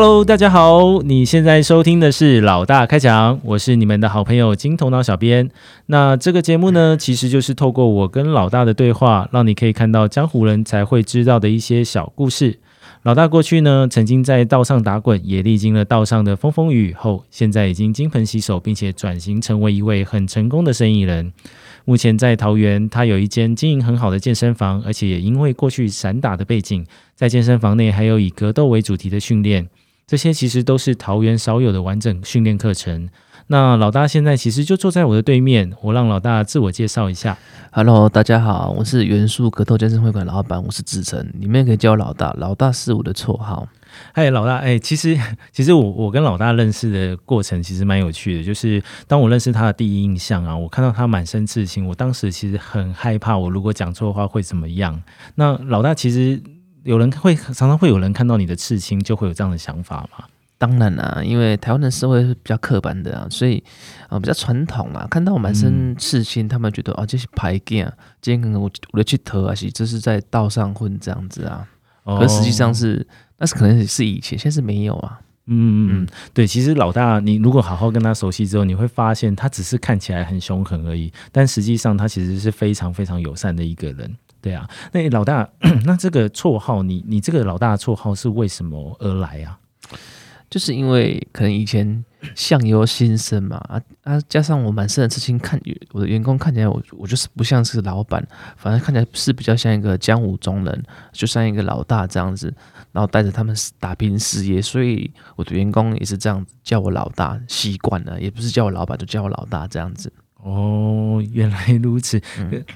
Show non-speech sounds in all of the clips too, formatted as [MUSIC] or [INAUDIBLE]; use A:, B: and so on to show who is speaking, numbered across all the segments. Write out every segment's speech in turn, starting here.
A: Hello，大家好，你现在收听的是老大开讲，我是你们的好朋友金头脑小编。那这个节目呢，其实就是透过我跟老大的对话，让你可以看到江湖人才会知道的一些小故事。老大过去呢，曾经在道上打滚，也历经了道上的风风雨雨后，现在已经金盆洗手，并且转型成为一位很成功的生意人。目前在桃园，他有一间经营很好的健身房，而且也因为过去散打的背景，在健身房内还有以格斗为主题的训练。这些其实都是桃园少有的完整训练课程。那老大现在其实就坐在我的对面，我让老大自我介绍一下。
B: Hello，大家好，我是元素格斗健身会馆老板，我是志成，你们也可以叫我老大，老大是我的绰号。
A: 嗨，老大，哎，其实 [LAUGHS] 其实我我跟老大认识的过程其实蛮有趣的，就是当我认识他的第一印象啊，我看到他满身刺青，我当时其实很害怕，我如果讲错话会怎么样？那老大其实。有人会常常会有人看到你的刺青，就会有这样的想法吗？
B: 当然啦，因为台湾的社会是比较刻板的啊，所以啊比较传统啊，看到我满身刺青，他们觉得啊这是牌镜，今天可能我我去投啊，是这是在道上混这样子啊，可实际上是那是可能是以前，现在是没有啊。嗯
A: 嗯嗯，对，其实老大，你如果好好跟他熟悉之后，你会发现他只是看起来很凶狠而已，但实际上他其实是非常非常友善的一个人。对啊，那老大，[CLEARS THROAT] 那这个绰号，你你这个老大绰号是为什么而来啊？
B: 就是因为可能以前相由心生嘛，啊啊，加上我满身的刺青，看我的员工看起来，我我就是不像是老板，反而看起来是比较像一个江湖中人，就像一个老大这样子，然后带着他们打拼事业，所以我的员工也是这样子叫我老大，习惯了，也不是叫我老板，就叫我老大这样子。
A: 哦，原来如此。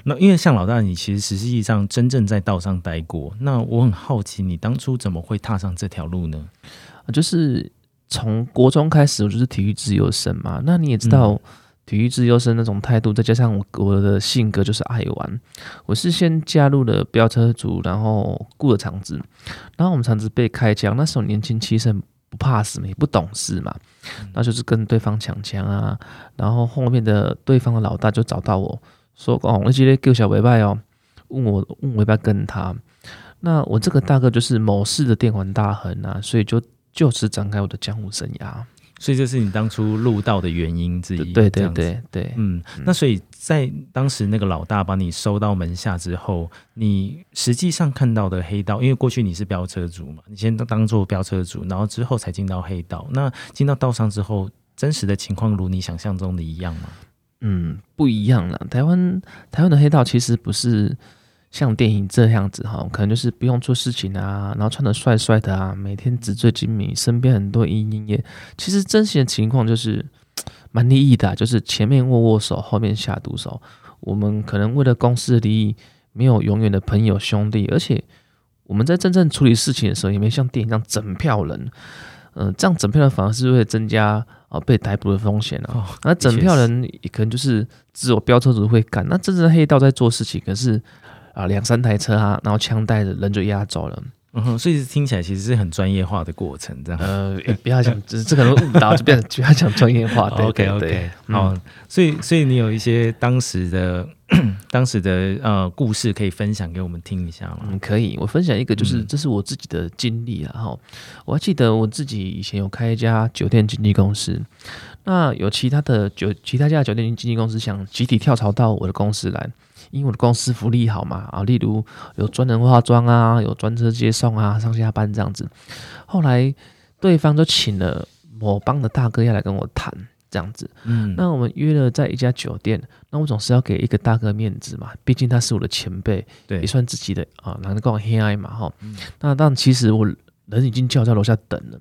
A: 那因为像老大，你其实实际上真正在道上待过。那我很好奇，你当初怎么会踏上这条路呢？
B: 就是从国中开始，我就是体育自由生嘛。那你也知道，体育自由生那种态度，再加上我我的性格就是爱玩。我是先加入了飙车组，然后雇了场子，然后我们场子被开枪。那时候年轻气盛。不怕死嘛，也不懂事嘛，那就是跟对方抢枪啊。然后后面的对方的老大就找到我说：“哦，我今天救小尾巴哦，问我问我要不要跟他。”那我这个大哥就是某市的电玩大亨啊，所以就就此展开我的江湖生涯。
A: 所以这是你当初入道的原因之一。
B: 对对对对，
A: 嗯，那所以在当时那个老大把你收到门下之后，你实际上看到的黑道，因为过去你是飙车族嘛，你先当做飙车族，然后之后才进到黑道。那进到道上之后，真实的情况如你想象中的一样吗？
B: 嗯，不一样了。台湾台湾的黑道其实不是。像电影这样子哈，可能就是不用做事情啊，然后穿的帅帅的啊，每天纸醉金迷，身边很多莺莺燕。其实真实的情况就是 [TSK] 蛮利益的，就是前面握握手，后面下毒手。我们可能为了公司的利益，没有永远的朋友兄弟，而且我们在真正处理事情的时候，也没像电影这样整票人。嗯，这样整票人反而是会增加啊被逮捕的风险啊。那整票人可能就是只有飙车族会干，那真正的黑道在做事情，可是。啊，两三台车啊，然后枪带着人就压走了。
A: 嗯哼，所以听起来其实是很专业化的过程，这样。
B: 呃，不要讲，这这可能误导，就变成 [LAUGHS] 不要讲专业化。
A: OK OK，好，所以所以你有一些当时的 [COUGHS] 当时的呃故事可以分享给我们听一下吗？
B: 嗯，可以，我分享一个，就是这是我自己的经历啊。哈，我还记得我自己以前有开一家酒店经纪公司，那有其他的酒其他家酒店经纪公司想集体跳槽到我的公司来。因为我的公司福利好嘛啊，例如有专人化妆啊，有专车接送啊，上下班这样子。后来对方就请了某帮的大哥要来跟我谈这样子。嗯，那我们约了在一家酒店，那我总是要给一个大哥面子嘛，毕竟他是我的前辈，
A: 对，
B: 也算自己的啊，难得跟我黑爱嘛哈。那但其实我人已经叫在楼下等了。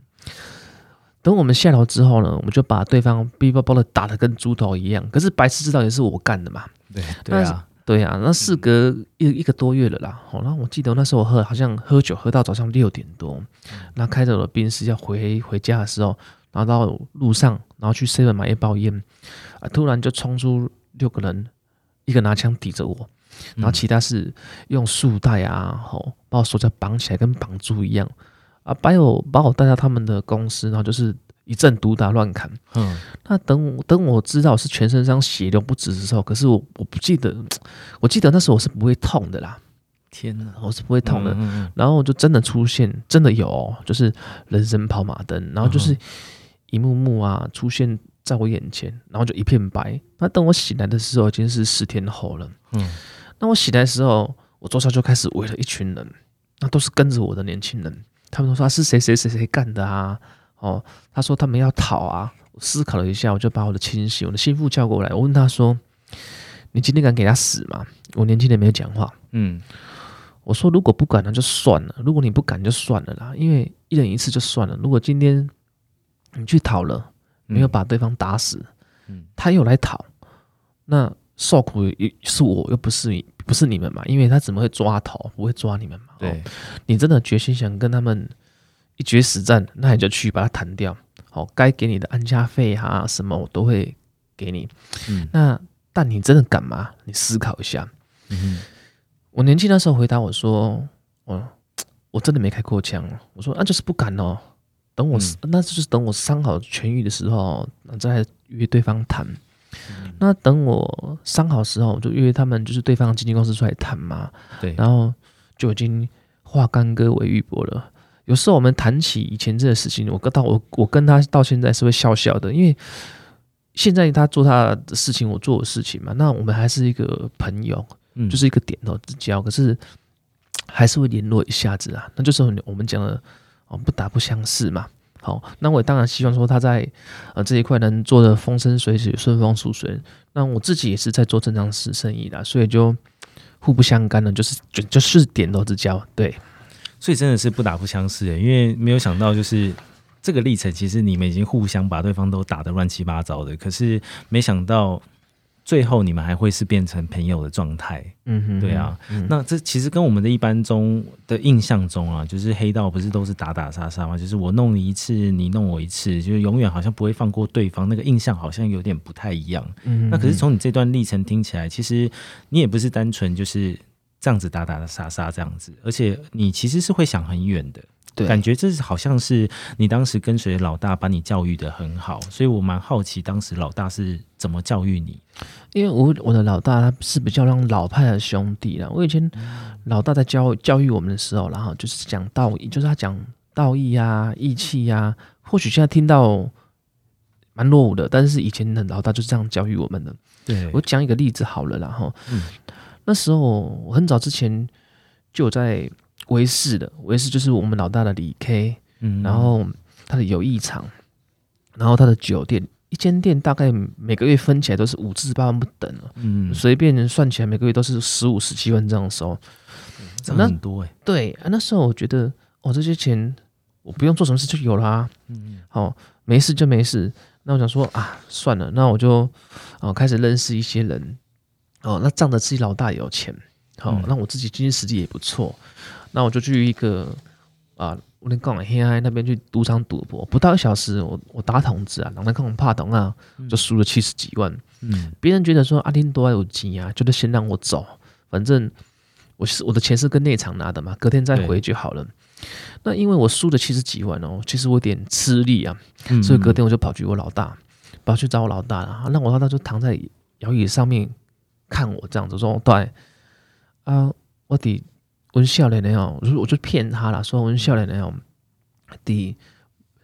B: 等我们下楼之后呢，我们就把对方逼包包的打得跟猪头一样。可是白痴知道也是我干的嘛。
A: 对对啊。
B: 对啊，那事隔一一个多月了啦。好，那我记得那时候我喝好像喝酒喝到早上六点多，那开着我的宾士要回回家的时候，然后到路上，然后去 seven 买一包烟，啊，突然就冲出六个人，一个拿枪抵着我，然后其他是用束带啊，吼把我手脚绑起来，跟绑住一样，啊，把我把我带到他们的公司，然后就是。一阵毒打乱砍，嗯，那等等我知道是全身上血流不止的时候，可是我我不记得，我记得那时候我是不会痛的啦，
A: 天哪，
B: 我是不会痛的。
A: 嗯嗯
B: 然后就真的出现，真的有、哦，就是人生跑马灯，然后就是一幕幕啊出现在我眼前，然后就一片白。那等我醒来的时候，已经是十天后了。
A: 嗯
B: 那我醒来的时候，我桌上就开始围了一群人，那都是跟着我的年轻人，他们都说、啊、是谁谁谁谁干的啊？哦，他说他们要逃啊。我思考了一下，我就把我的亲戚、我的心腹叫过来，我问他说：“你今天敢给他死吗？”我年轻人没有讲话。
A: 嗯
B: 我说如果不敢那就算了，如果你不敢就算了啦，因为一人一次就算了。如果今天你去讨了，
A: 嗯
B: 没有把对方打死，
A: 嗯
B: 他又来讨，那受苦也是我，又不是你不是你们嘛？因为他怎么会抓头，不会抓你们嘛？哦
A: 对，
B: 你真的决心想跟他们一决死战，那你就去把它弹掉。好，该给你的安家费啊什么，我都会给你。
A: 嗯
B: 那但你真的敢吗？你思考一下。
A: 嗯
B: 我年轻那时候回答我说：“我我真的没开过枪。”我说：“那、就是不敢哦。等我、
A: 嗯
B: 那就是等我伤好痊愈的时候，再约对方谈。
A: 嗯
B: 那等我伤好时候，我就约他们，就是对方经纪公司出来谈嘛。
A: 对，
B: 然后就已经化干戈为玉帛了。有时候我们谈起以前这个事情，我跟到我我跟他到现在是会笑笑的，因为现在他做他的事情，我做我的事情嘛，那我们还是一个朋友，
A: 嗯
B: 就是一个点头之交，可是还是会联络一下子啊。那就是我们讲的哦，不打不相识嘛。好，那我也当然希望说他在呃这一块能做的风生水起、顺风顺水。那我自己也是在做正常事生意的，所以就互不相干了，就是就就是点头之交。对，
A: 所以真的是不打不相识耶，因为没有想到就是这个历程，其实你们已经互相把对方都打得乱七八糟的，可是没想到最后你们还会是变成朋友的状态。
B: 嗯哼，
A: 对啊
B: 嗯，
A: 那这其实跟我们的一般中的印象中啊，就是黑道不是都是打打杀杀吗？就是我弄你一次，你弄我一次，就是永远好像不会放过对方，那个印象好像有点不太一样。
B: 嗯
A: 那可是从你这段历程听起来，其实你也不是单纯就是这样子打打杀杀这样子，而且你其实是会想很远的。
B: 对
A: 感觉这是好像是你当时跟随老大把你教育的很好，所以我蛮好奇当时老大是怎么教育你。
B: 因为我我的老大他是比较让老派的兄弟啦。我以前老大在教教育我们的时候，然后就是讲道义，就是他讲道义啊、义气呀、或许现在听到蛮落伍的，但是以前的老大就是这样教育我们的。
A: 对
B: 我讲一个例子好了啦，然后、
A: 嗯
B: 那时候我很早之前就有在维视的，维视就是我们老大的李 K，
A: 嗯。
B: 然后他的友谊场，然后他的酒店，一间店大概每个月分起来都是五至八万不等了，
A: 嗯，
B: 随便算起来每个月都是十五、十七万这样收。
A: 这样很多哎、
B: 对啊，那时候我觉得哦，这些钱我不用做什么事就有啦、
A: 嗯。
B: 哦，没事就没事。那我想说啊，算了，那我就哦开始认识一些人，哦，那仗着自己老大有钱，好、
A: 嗯
B: 那我自己经济实力也不错，那我就去一个啊，我连港黑海那边去赌场赌博，不到一小时，我我打筒子啊，两个看怕懂啊，就输了七十几万。
A: 嗯
B: 别人觉得说阿丁多有急啊，就得先让我走，反正我是我的钱是跟内场拿的嘛，隔天再回就好了。那因为我输了七十几万哦，其实我有点吃力啊，
A: 嗯
B: 所以隔天我就跑去我老大，跑去找我老大了。那我老大就躺在摇椅上面看我这样子说：“对啊，我的阮少年的哦，我就我就骗他了，说阮少年的哦，的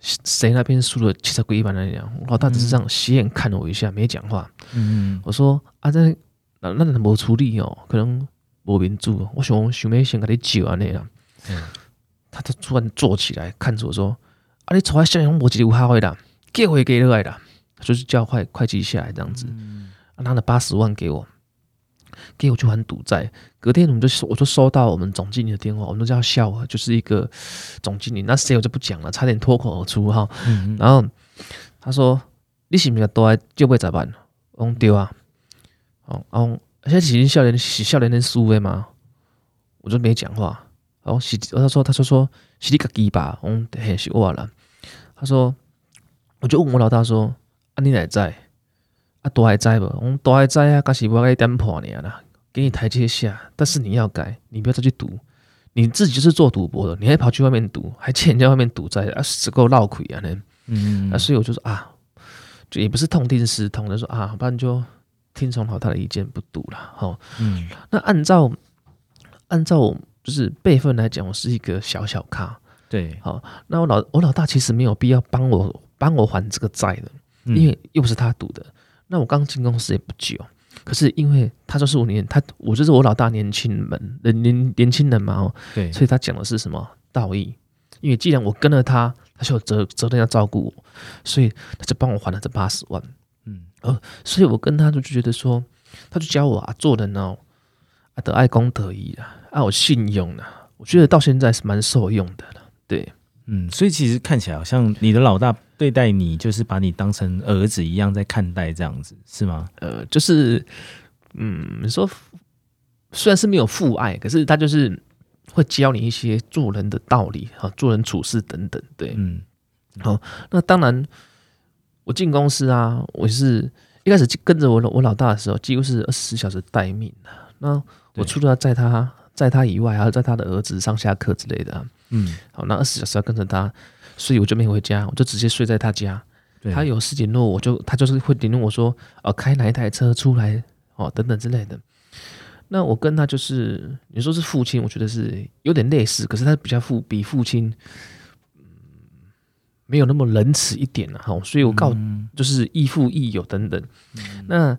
B: 谁那边输了七十几万那样。”我老大只是这样斜眼看了我一下，没讲话。
A: 嗯
B: 我说啊，这那那无处理哦，可能无民主。我想想要先给你救安尼啦。
A: 嗯
B: 他就突然坐起来看着我说：“啊，你从来向阳无一个有下回啦，给回给落来啦。”就是叫会会计下来这样子，
A: 嗯
B: 啊拿了八十万给我，给我去还赌债。隔天我们就收我就收到我们总经理的电话，我们都叫笑话，就是一个总经理，那谁我就不讲了，差点脱口而出哈。
A: 嗯
B: 然后他说：“你是不是多来就八十万？”我讲对啊。哦，哦，现在是少年是少年的思维吗？我就没讲话。哦，是，他说他说说是你家鸡吧？我讲嘿是我啦。他说，我就问我老大说：“啊，你哪知？啊，大还知不？我讲多还知啊，可是我给你点破你啦，给你台阶下，但是你要改，你不要再去赌。你自己就是做赌博的，你还跑去外面赌，还欠人家外面赌债，啊，死够闹亏啊！呢。
A: 嗯
B: 啊，所以我就说啊，就也不是痛定思痛的说啊，不然就听从老大的意见不赌了。好，
A: 嗯
B: 那按照按照就是辈分来讲，我是一个小小咖。
A: 对，
B: 好，那我老我老大其实没有必要帮我帮我还这个债的，
A: 嗯
B: 因为又不是他赌的。那我刚进公司也不久，可是因为他就是我年他我就是我老大年轻人年年年轻人嘛哦，
A: 对，
B: 所以他讲的是什么道义？因为既然我跟了他，他就有责责任要照顾我，所以他就帮我还了这八十万。
A: 嗯哦
B: 所以我跟他就觉得说，他就教我啊，做人哦，啊得爱公得义啊，啊有信用啊，我觉得到现在是蛮受用的了。对，
A: 嗯，所以其实看起来好像你的老大对待你，就是把你当成儿子一样在看待，这样子是吗？
B: 呃，就是嗯，你说虽然是没有父爱，可是他就是会教你一些做人的道理啊，做人处事等等。对，
A: 嗯好
B: 那当然，我进公司啊，我是一开始跟着我老我老大的时候，几乎是二十四小时待命的。那我
A: 对
B: 除了要载他载他以外，还要在他的儿子上下课之类的啊、
A: 嗯，
B: 好，那二十小时要跟着他，所以我就没回家，我就直接睡在他家。他有事情弄我就，他就是会联络我说，呃，开哪一台车出来哦，等等之类的。那我跟他就是，你说是父亲，我觉得是有点类似，可是他比较父比父亲，嗯，没有那么仁慈一点了、哈。所以我告、
A: 嗯
B: 就是亦父亦友等等。那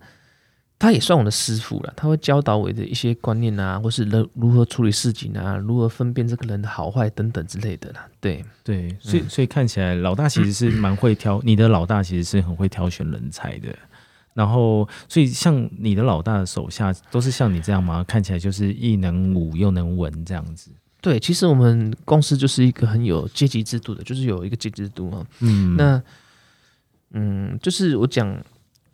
B: 他也算我的师傅了，他会教导我的一些观念啊，或是人如何处理事情啊，如何分辨这个人的好坏等等之类的啦。对，
A: 对，所以所以看起来老大其实是蛮会挑，你的老大其实是很会挑选人才的。然后，所以像你的老大的手下都是像你这样吗？看起来就是亦能武又能文这样子。
B: 对，其实我们公司就是一个很有阶级制度的，就是有一个阶级制度啊。
A: 嗯，
B: 那嗯，就是我讲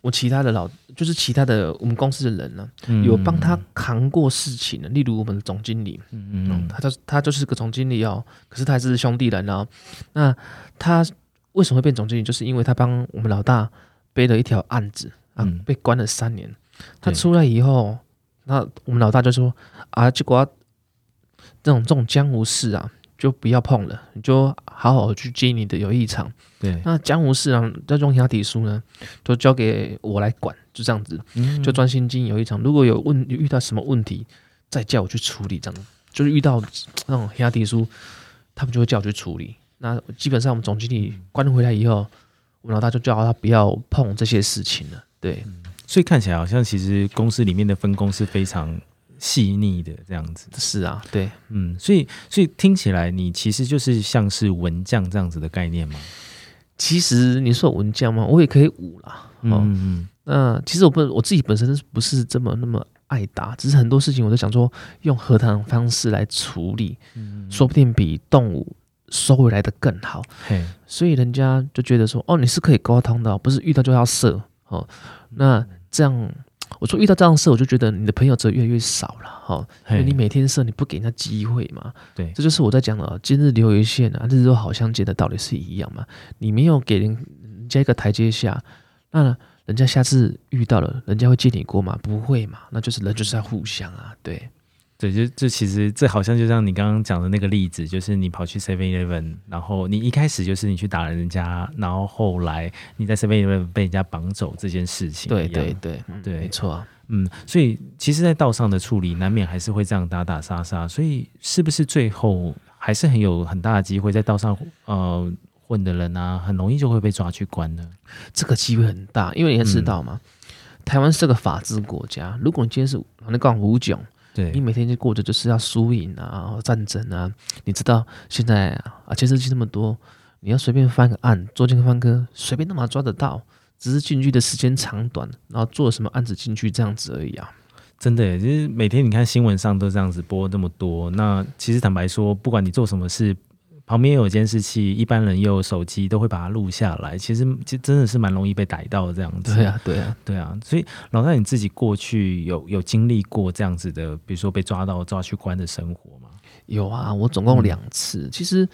B: 我其他的老，就是其他的我们公司的人呢、
A: 嗯
B: 有帮他扛过事情的，例如我们的总经理，
A: 嗯
B: 嗯，
A: 嗯
B: 他就他就是个总经理哦，可是他还是兄弟人哦。那他为什么会变总经理？就是因为他帮我们老大背了一条案子啊，
A: 嗯
B: 被关了三年。他出来以后，那我们老大就说啊，结果这种这种江湖事啊，就不要碰了，你就好好去接你的友谊场。
A: 对，
B: 那江湖事啊，这种押题书呢，都交给我来管，就这样子，
A: 嗯
B: 就专心经营友谊场。如果有问遇到什么问题，再叫我去处理，这样就是遇到那种押题书，他们就会叫我去处理。那基本上我们总经理关回来以后，我们老大就叫他不要碰这些事情了。对，
A: 所以看起来好像其实公司里面的分工是非常细腻的这样子。
B: 是啊，对。
A: 嗯，所以所以听起来你其实就是像是文将这样子的概念吗？
B: 其实你说文将吗？我也可以武啦。哦，
A: 嗯嗯
B: 那其实我不我自己本身不是这么那么爱打，只是很多事情我都想说用和谈方式来处理，
A: 嗯，
B: 说不定比动物收回来的更好。
A: 嘿，
B: 所以人家就觉得说，哦，你是可以沟通的哦，不是遇到就要射哦。那这样，我说遇到这样的事，我就觉得你的朋友则越来越少了哈，因为你每天射，你不给人家机会嘛。
A: 对
B: 这就是我在讲的哦，今日留一线啊，日日都好相见的道理是一样嘛。你没有给人人家一个台阶下，那人家下次遇到了，人家会借你过吗？不会嘛，那就是人就是要互相啊，对。
A: 对，就这其实这好像就像你刚刚讲的那个例子，就是你跑去 Seven Eleven，然后你一开始就是你去打人家，然后后来你在 Seven Eleven 被人家绑走这件事情
B: 对对对，嗯
A: 对
B: 没错啊。
A: 嗯，所以其实，在道上的处理难免还是会这样打打杀杀，所以是不是最后还是很有很大的机会在道上呃混的人啊，很容易就会被抓去关呢？
B: 这个机会很大，因为你要知道嘛，台湾是个法治国家。如果你今天是那讲五囧，你，每天就过着就是要输赢啊、战争啊，你知道现在啊，监视器那么多，你要随便翻个案，做进翻科，随便都马抓得到，只是进去的时间长短，然后做什么案子进去这样子而已啊。
A: 真的耶，就是每天你看新闻上都这样子播那么多，那其实坦白说，不管你做什么事，旁边有监视器，一般人又有手机，都会把它录下来。其实其实真的是蛮容易被逮到这样子。
B: 对啊，对啊，
A: 对啊，所以老大你自己过去有有经历过这样子的，比如说被抓到抓去关的生活吗？
B: 有啊，我总共两次。其实，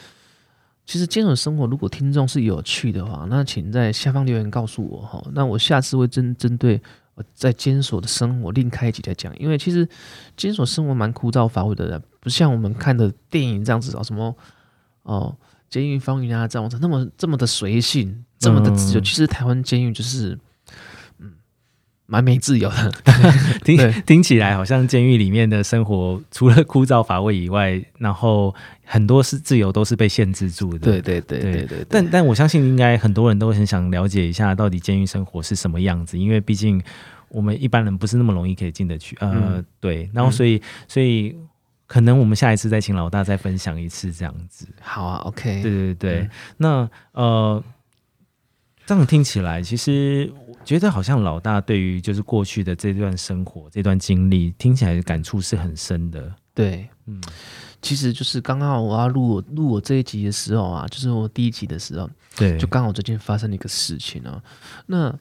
B: 其实监所生活，如果听众是有趣的话，那请在下方留言告诉我哈。那我下次会针针对我在监所的生活另开一集来讲，因为其实监所生活蛮枯燥乏味的，不像我们看的电影这样子哦，什么哦监狱风云啊这样子，那么这么的随性，这么的自由。
A: 嗯
B: 其实台湾监狱就是，嗯，蛮没自由的。[LAUGHS]
A: 听听起来好像监狱里面的生活，除了枯燥乏味以外，然后很多是自由都是被限制住的。
B: 对对对
A: 对
B: 对对，
A: 但但我相信，应该很多人都很想了解一下，到底监狱生活是什么样子，因为毕竟我们一般人不是那么容易可以进得去。呃，
B: 嗯
A: 对，然后所以、所以可能我们下一次再请老大再分享一次这样子。
B: 好啊，OK，
A: 对对对，
B: 嗯
A: 那呃，这样听起来，其实我觉得好像老大对于就是过去的这段生活、这段经历，听起来感触是很深的。
B: 对，
A: 嗯
B: 其实就是刚好我要录我录我这一集的时候啊，就是我第一集的时候，
A: 对，
B: 就刚好最近发生了一个事情啊。那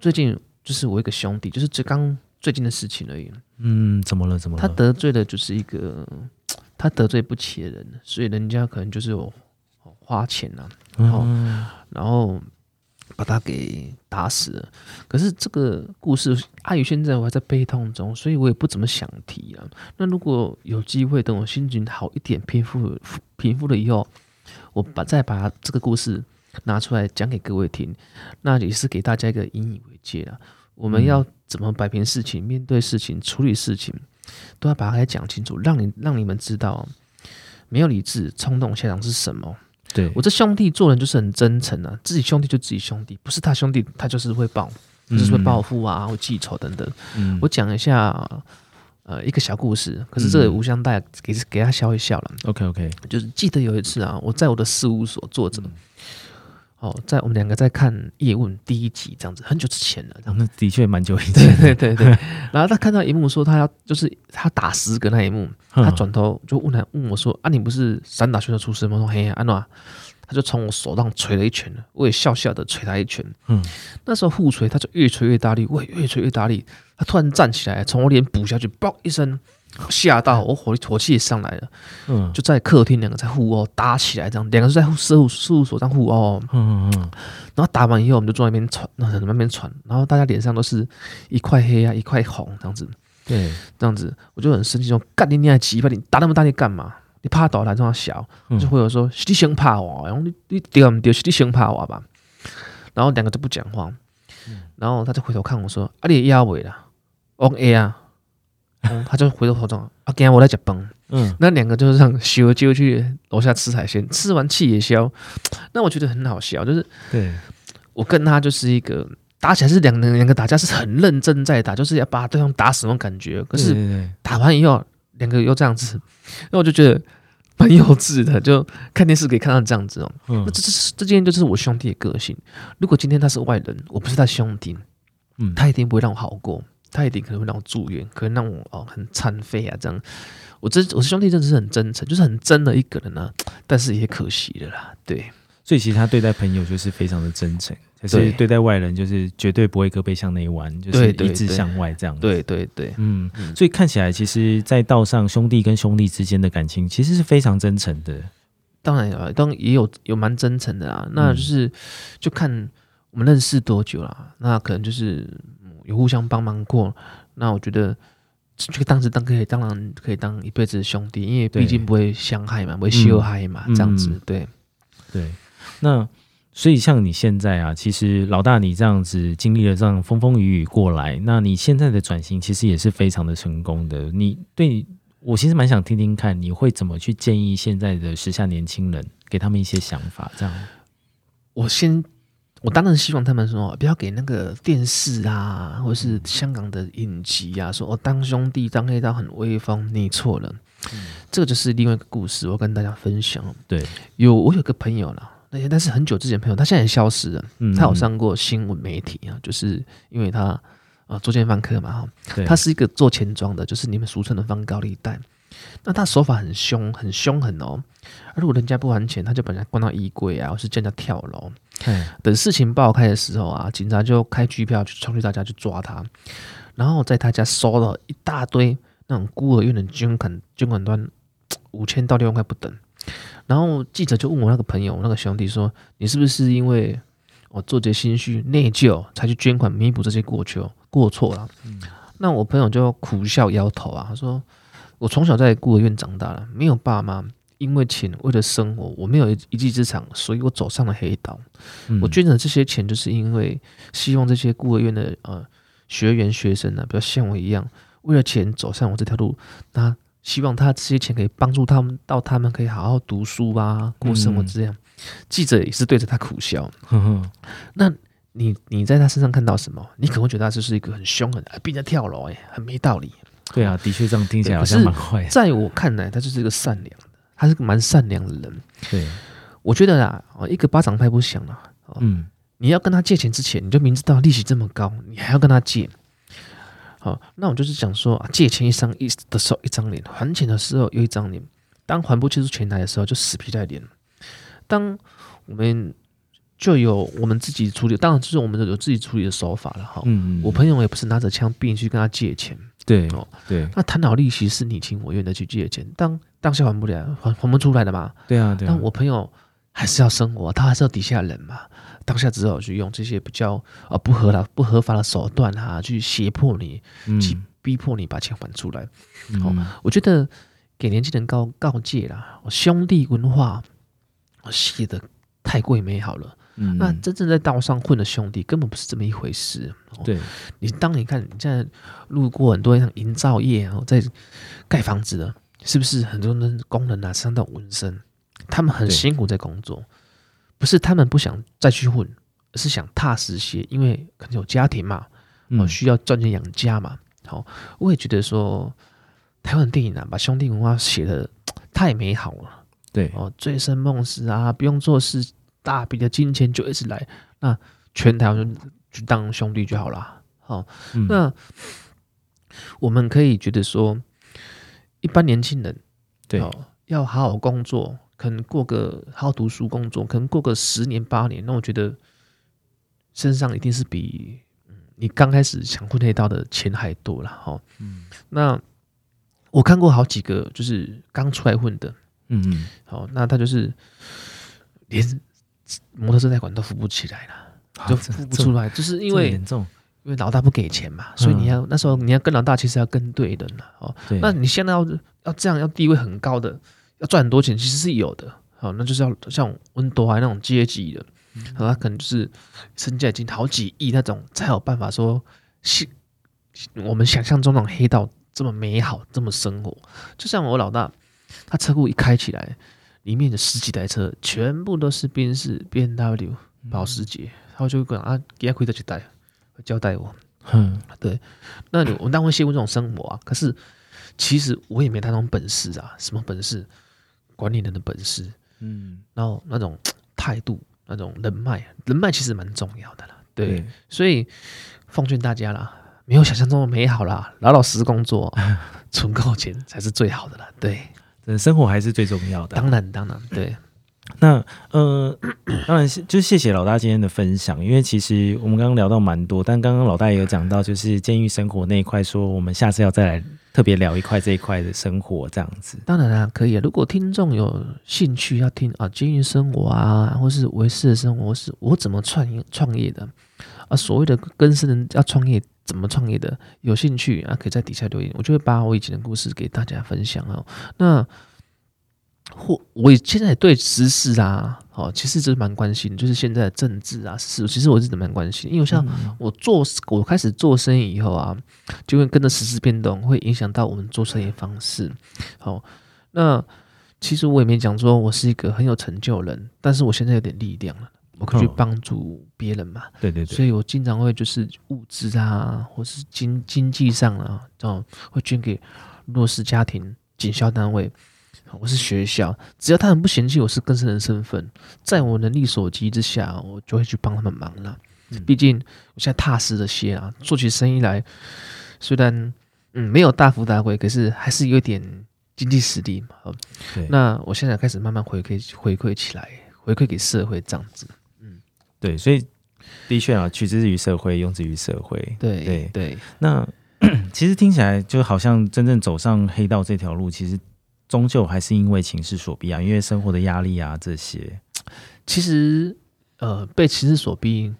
B: 最近就是我一个兄弟，就是最刚最近的事情而已。
A: 嗯，怎么了？怎么了？
B: 他得罪的就是一个 [TSK] 他得罪不起的人，所以人家可能就是有花钱啊，
A: 嗯
B: 然后把他给打死了。可是这个故事碍于现在我还在悲痛中，所以我也不怎么想提啊。那如果有机会，等我心情好一点，平复平复了以后，我把再把这个故事拿出来讲给各位听，那也是给大家一个引以为戒啊。我们
A: 嗯
B: 要怎么摆平事情、面对事情、处理事情，都要把它给讲清楚，让你让你们知道，没有理智、冲动下场是什么。
A: 对，
B: 我这兄弟做人就是很真诚啊，自己兄弟就自己兄弟，不是他兄弟他就是会报，就是会报复啊，会记仇等等。
A: 嗯。
B: 我讲一下，呃，一个小故事，可是这个无相大家给给他笑一笑了。
A: OK OK，
B: 就是记得有一次啊，我在我的事务所坐着，哦，在我们两个在看《叶问》第一集这样子，很久之前了。
A: 那的确蛮久以前。
B: 对 [LAUGHS] 对对，然后他看到一幕说他要就是他打十个那一幕，
A: 嗯
B: 他转头就问他问我说：“啊，你不是散打选手出身吗？”我说：“嘿呀，安诺。”他就从我手上捶了一拳，我也笑笑的捶他一拳。
A: 嗯
B: 那时候互捶，他就越捶越大力，我也越捶越大力。他突然站起来，从我脸补下去，嘣一声，吓到我火火气也上来了。
A: 嗯
B: 就在客厅两个在互殴打起来，这样两个是在事务事务所上互殴。
A: 嗯嗯嗯，
B: 然后打完以后，我们就坐那边喘，那那边喘，然后大家脸上都是一块黑啊，一块红这样子。
A: 对，
B: 这样子，我就很生气，说干你娘鸡巴，你打那么大力干嘛？你怕倒来这样小，
A: 嗯
B: 就会有说是你先怕我，然后你你丢不丢？是你先怕我吧？然后两个都不讲话，然后他就回头看我说：“啊，你压尾啦，我 A 啊。”嗯他就回头头讲：“啊，今天我来吃崩。”
A: 嗯
B: 那两个就是这样修就去楼下吃海鲜，吃完气也消。那我觉得很好笑，就是
A: 对，
B: 我跟他就是一个打起来是两个两个打架是很认真在打，就是要把对方打死那种感觉。可是打完以后，两个又这样子，那我就觉得蛮幼稚的。就看电视可以看到这样子哦。
A: 嗯
B: 那这这这件就是我兄弟的个性。如果今天他是外人，我不是他兄弟，
A: 嗯，
B: 他一定不会让我好过，他一定可能会让我住院，可能让我哦很残废啊这样。我这我兄弟真的是很真诚，就是很真的一个人啊，但是也可惜了啦。对
A: 所以其实他对待朋友就是非常的真诚，可是
B: 对
A: 对待外人就是绝对不会胳膊向内弯，就是一致向外这样子。
B: 对对对，
A: 嗯，
B: 嗯
A: 所以看起来，其实，在道上兄弟跟兄弟之间的感情，其实是非常真诚的。
B: 当然有，当然也有有蛮真诚的啊。那就是就看我们认识多久啦，那可能就是嗯有互相帮忙过。那我觉得这个当时当可以当然可以当一辈子的兄弟，因为
A: 对
B: 毕竟不会相害嘛，不会羞害嘛，
A: 嗯
B: 这样子
A: 嗯
B: 对。
A: 对，那所以像你现在啊，其实老大你这样子经历了这样风风雨雨过来，那你现在的转型其实也是非常的成功的。你对我其实蛮想听听看，你会怎么去建议现在的时下年轻人，给他们一些想法，这样。
B: 我先，我当然希望他们说不要给那个电视啊，或是香港的影集啊，说哦当兄弟当黑道很威风，你错了。这个就是另外一个故事，我跟大家分享。
A: 对，
B: 有我有个朋友啦，那些但是很久之前朋友，他现在也消失了。
A: 嗯
B: 他有，上过新闻媒体啊，就是因为他啊作奸犯科嘛哈，他是一个做钱庄的，就是你们俗称的放高利贷。那他手法很凶，很凶狠哦。而如果人家不还钱，他就把人家关到衣柜啊，或是叫人家跳楼。
A: 哎
B: 等事情爆开的时候啊，警察就开拘票去冲去他家去抓他，然后在他家搜了一大堆那种孤儿院的捐款捐款端五千到六万块不等。然后记者就问我那个朋友那个兄弟说：“你是不是因为我做贼心虚内疚才去捐款弥补这些过错过错了？”那我朋友就苦笑摇头啊，他说：“我从小在孤儿院长大了，没有爸妈，因为钱为了生活，我没有一一技之长，所以我走上了黑道。
A: 嗯
B: 我捐的这些钱，就是因为希望这些孤儿院的呃学员学生呢，不要像我一样，为了钱走上我这条路，那希望他这些钱可以帮助他们到他们可以好好读书啊，过生活这样。记者也是对着他苦笑。
A: 哼哼，
B: 那你你在他身上看到什么？你可能会觉得他就是一个很凶狠，哎逼人家跳楼，哎，很没道理。
A: 对啊，的确这样听起来好像蛮坏。
B: 在我看来，他就是一个善良的，他是个蛮善良的人。
A: 对，
B: 我觉得啊，哦，一个巴掌拍不响啊。哦，
A: 嗯，
B: 你要跟他借钱之前，你就明知道利息这么高，你还要跟他借。好，那我就是讲说，啊、借钱一张一的时候一张脸，还钱的时候又一张脸。当还不清楚钱来的时候，就死皮赖脸。当我们就有我们自己处理，当然就是我们有自己处理的手法了哈。
A: 嗯嗯，
B: 我朋友也不是拿着枪逼你去跟他借钱，
A: 对
B: 哦
A: 对
B: 那谈好利息是你情我愿的去借钱，当当下还不了，还还不出来的嘛。
A: 对啊对啊
B: 但，我朋友还是要生活，他还是要底下人嘛。当下只好去用这些比较呃不合的不合法的手段啊，去胁迫你，
A: 嗯
B: 去逼迫你把钱还出来。
A: 嗯
B: 我觉得给年轻人告告诫啦，兄弟文化哦写的太过于美好了。
A: 嗯，
B: 那真正在道上混的兄弟，根本不是这么一回事。哦
A: 对，
B: 你当你看你现在路过很多像营造业啊，在盖房子的，是不是很多人工人啊身上都有纹身？他们很辛苦在工作，不是他们不想再去混，而是想踏实些，因为可能有家庭嘛，哦，
A: 嗯
B: 需要赚钱养家嘛。好，我也觉得说，台湾电影啊，把兄弟文化写的太美好了。
A: 对，
B: 哦，醉生梦死啊，不用做事，大笔的金钱就一直来，那全台湾就就当兄弟就好啦。好、
A: 嗯
B: 那我们可以觉得说，一般年轻人
A: 对
B: 哦，要好好工作，可能过个好好读书工作，可能过个十年八年，那我觉得身上一定是比嗯你刚开始想混那道的钱还多了哈。哦
A: 嗯。
B: 那我看过好几个，就是刚出来混的，
A: 嗯嗯，
B: 好，那他就是连摩托车贷款都付不起来了，
A: 好
B: 就付不出来，就是因为
A: 严重，
B: 因为老大不给钱嘛，所以你要、那时候你要跟老大其实要跟对人了哦。
A: 对，
B: 那你现在要要这样要地位很高的，要赚很多钱，其实是有的。好，那就是要像温多还那种阶级的，好，他可能就是身价已经好几亿那种，才有办法说是我们想象中那种黑道这么美好，这么生活。就像我老大，他车库一开起来，里面的十几台车全部都是宾士、B N W、保时捷，然后就会讲啊，给他亏得去带，会交代我。
A: 嗯
B: 那你我当然会羡慕这种生活啊，可是其实我也没他那种本事啊，什么本事？管理人的本事，
A: 嗯，
B: 然后那种态度、那种人脉，人脉其实蛮重要的啦。对，
A: 对，
B: 所以奉劝大家啦，没有想象中的美好啦，老老实实工作，[LAUGHS] 存够钱才是最好的啦。对，
A: 生活还是最重要的。
B: 当然当然，对，
A: 那呃，[COUGHS] 当然是就谢谢老大今天的分享，因为其实我们刚刚聊到蛮多，但刚刚老大也有讲到，就是监狱生活那一块，说我们下次要再来特别聊一块这一块的生活这样子。
B: 当然啦，可以啊。如果听众有兴趣要听啊，经营生活啊，或是维氏的生活，是我怎么创业创业的啊，所谓的跟生人要创业怎么创业的，有兴趣啊，可以在底下留言，我就会把我以前的故事给大家分享哦。那或我现在也对时事啊，哦，其实这是蛮关心，就是现在的政治啊，时事，其实我一直蛮关心，因为像
A: 嗯
B: 我做我开始做生意以后啊，就会跟着时事变动，会影响到我们做生意的方式。好，那其实我也没讲说我是一个很有成就的人，但是我现在有点力量了，我可以去
A: 哦
B: 帮助别人嘛，
A: 对对对，
B: 所以我经常会就是物资啊，或是经经济上啊，这种会捐给弱势家庭、警校单位。我是学校，只要他们不嫌弃我是更生人身份，在我能力所及之下，我就会去帮他们忙了。
A: 嗯
B: 毕竟我现在踏实了些啊，做起生意来，虽然嗯没有大富大贵，可是还是有一点经济实力嘛。那我现在开始慢慢回馈回馈起来，回馈给社会这样子。
A: 对，所以的确啊，取之于社会，用之于社会。
B: 对
A: 对
B: 对
A: 那 [CLEARS THROAT] 其实听起来就好像真正走上黑道这条路，其实终究还是因为情势所逼啊，因为生活的压力啊这些。
B: 其实呃被情势所逼，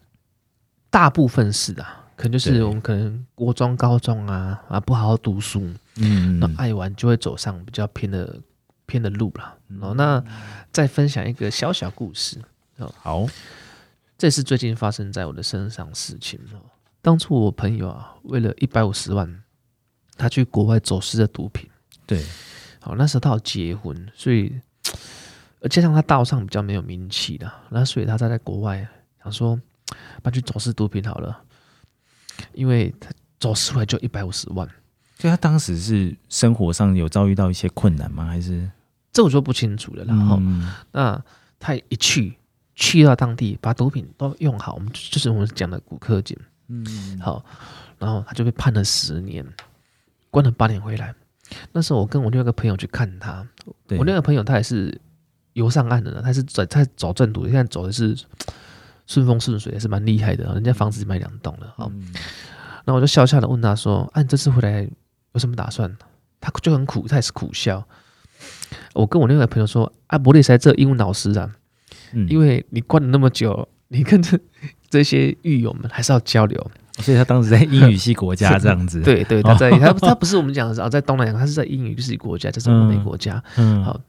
B: 大部分是的、可能就是我们可能国中、高中啊啊不好好读书，
A: 嗯
B: 那爱玩就会走上比较偏的偏的路了。哦，那再分享一个小小故事，
A: 好，
B: 这是最近发生在我的身上事情哦。当初我朋友啊，为了一百五十万，他去国外走私的毒品。
A: 对，
B: 好，那时候他要结婚，所以而加上他道上比较没有名气的，那所以他在在国外想说，搬去走私毒品好了，因为他走私回来就一百五十万，
A: 所以他当时是生活上有遭遇到一些困难吗？还是
B: 这我就不清楚了。然后、
A: 嗯
B: 那他一去去到当地，把毒品都用好，我们就就是我们讲的骨科碱。
A: 嗯
B: 好，然后他就被判了十年，关了八年回来。那时候我跟我另外一个朋友去看他，
A: 对
B: 我那个朋友他也是游上岸的呢，他是在在走正途，现在走的是顺风顺水，也是蛮厉害的。人家房子买两栋了，好，
A: 嗯
B: 然后我就笑笑的问他说：“啊，你这次回来有什么打算？”他就很苦，他也是苦笑。我跟我另外一个朋友说：“啊，伯利才这英文老师啊，
A: 嗯
B: 因为你关了那么久，你跟这这些狱友们还是要交流。[LAUGHS]
A: 所以他当时在英语系国家这样子，[LAUGHS]
B: 对对，他在他他不是我们讲的啊，在东南亚，他是在英语系国家，就是欧美国家。
A: 嗯，
B: 好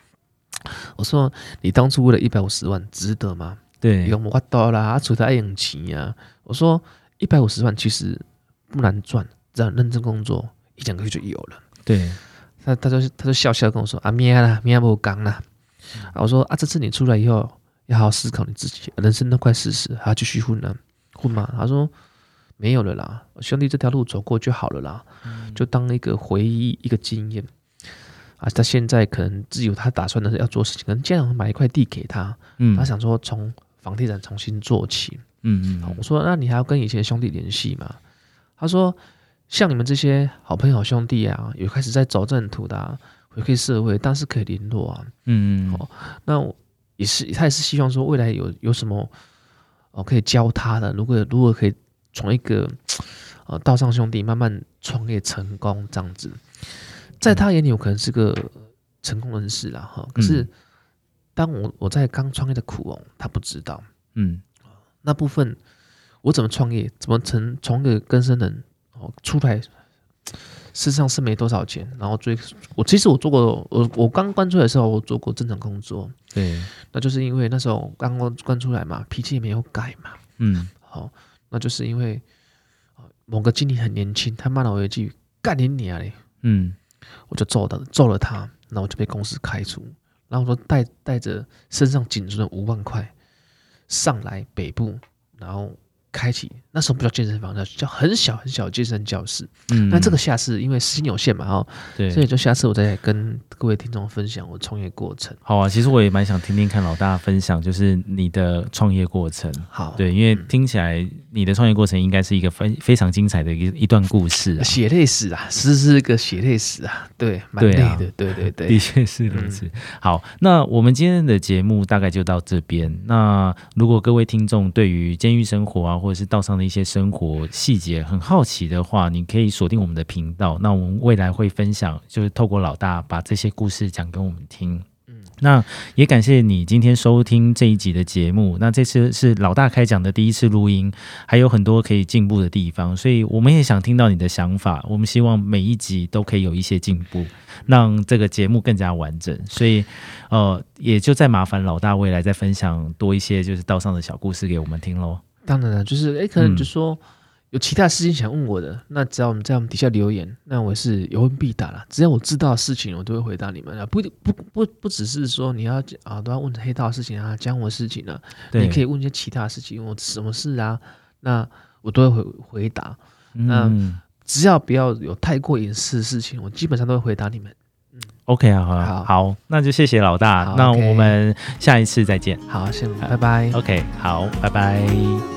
B: 我说你当初为了一百五十万值得吗？
A: 对，
B: 有我到啦，啊，除了爱用钱呀。我说一百五十万其实不难赚，只要认真工作，一两个月就有了。
A: 对，
B: 他他就他就笑笑跟我说啊，咩啦，咩不讲啦。啊，我说啊，这次你出来以后要好好思考你自己，人生都快四十，还要继续混呢、混吗？他说没有了啦，兄弟这条路走过就好了啦，就当一个回忆，一个经验。啊，他现在可能自有他打算的要做事情，可能家长买一块地给他，
A: 嗯
B: 他想说从房地产重新做起。
A: 嗯嗯
B: 好我说那你还要跟以前的兄弟联系吗？他说像你们这些好朋友好兄弟啊，有开始在走正途的、啊，回馈社会，但是可以联络啊。
A: 嗯嗯
B: 好那我也是，他也是希望说未来有有什么哦可以教他的，如果如果可以从一个呃道上兄弟慢慢创业成功这样子，在他眼里我可能是个成功人士啦哈。可是
A: 嗯。
B: 当我我在刚创业的苦哦，他不知道
A: 嗯。
B: 那部分我怎么创业，怎么成从一个更生人哦出来。事实上是没多少钱，然后最我其实我做过，我我刚关出来的时候，我做过正常工作，
A: 对，
B: 那就是因为那时候刚刚关出来嘛，脾气也没有改嘛，
A: 嗯。
B: 好，那就是因为呃某个经理很年轻，他骂了我一句“干你娘嘞
A: 嗯”，
B: 我就揍他，揍了他，然后我就被公司开除，然后我说带带着身上仅存的五万块上来北部，然后开启那时候不叫健身房，叫叫很小很小的健身教室。
A: 嗯，
B: 那这个下次因为时间有限嘛，哈，
A: 对，
B: 所以就下次我再跟各位听众分享我创业过程。
A: 好啊，其实我也蛮想听听看老大分享，就是你的创业过程。
B: 好，
A: 对，因为听起来你的创业过程应该是一个非非常精彩的一一段故事啊。
B: 血泪史啊，是是个血泪史啊，对，蛮累
A: 对啊
B: 的，对对
A: 的，确是如此。好，那我们今天的节目大概就到这边。那如果各位听众对于监狱生活啊，或者是道上的一些生活细节很好奇的话，你可以锁定我们的频道。那我们未来会分享，就是透过老大把这些故事讲给我们听。那也感谢你今天收听这一集的节目。那这次是老大开讲的第一次录音，还有很多可以进步的地方，所以我们也想听到你的想法。我们希望每一集都可以有一些进步，让这个节目更加完整。所以，呃，也就再麻烦老大未来再分享多一些就是道上的小故事给我们听喽。
B: 当然了，就是哎，可能就说有其他事情想问我的，那只要我们在我们底下留言，那我是有问必答了。只要我知道的事情，我都会回答你们啊。不不不不只是说你要啊都要问黑道的事情啊，讲我的事情啊，你可以问一些其他的事情，问我什么事啊，那我都会回回答。
A: 嗯
B: 只要不要有太过隐私的事情，我基本上都会回答你们。
A: ，OK 啊，好啊
B: 好
A: 好，那就谢谢老大，那我们下一次再见。
B: 好，谢谢拜拜。
A: OK，好，拜拜。